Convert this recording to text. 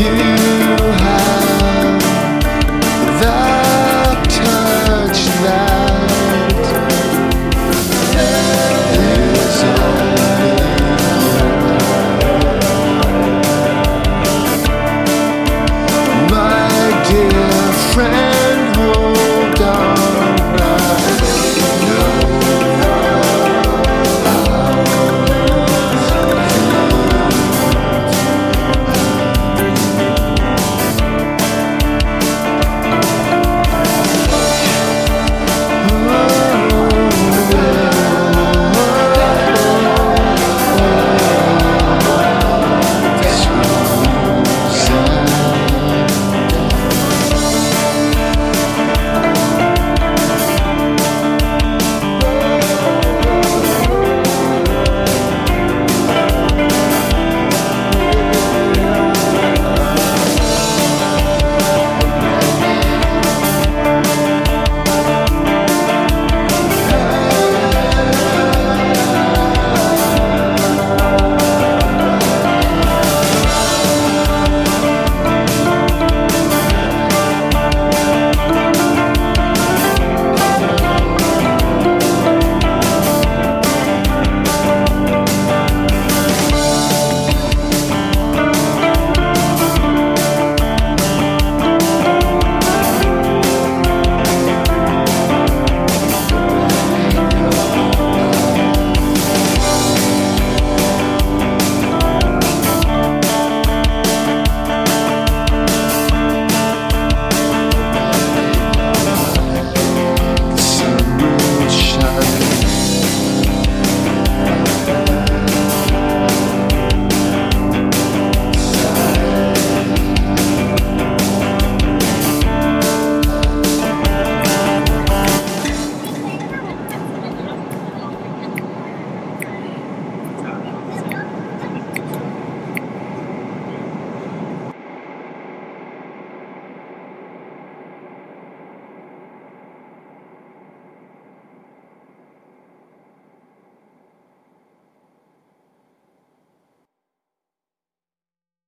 you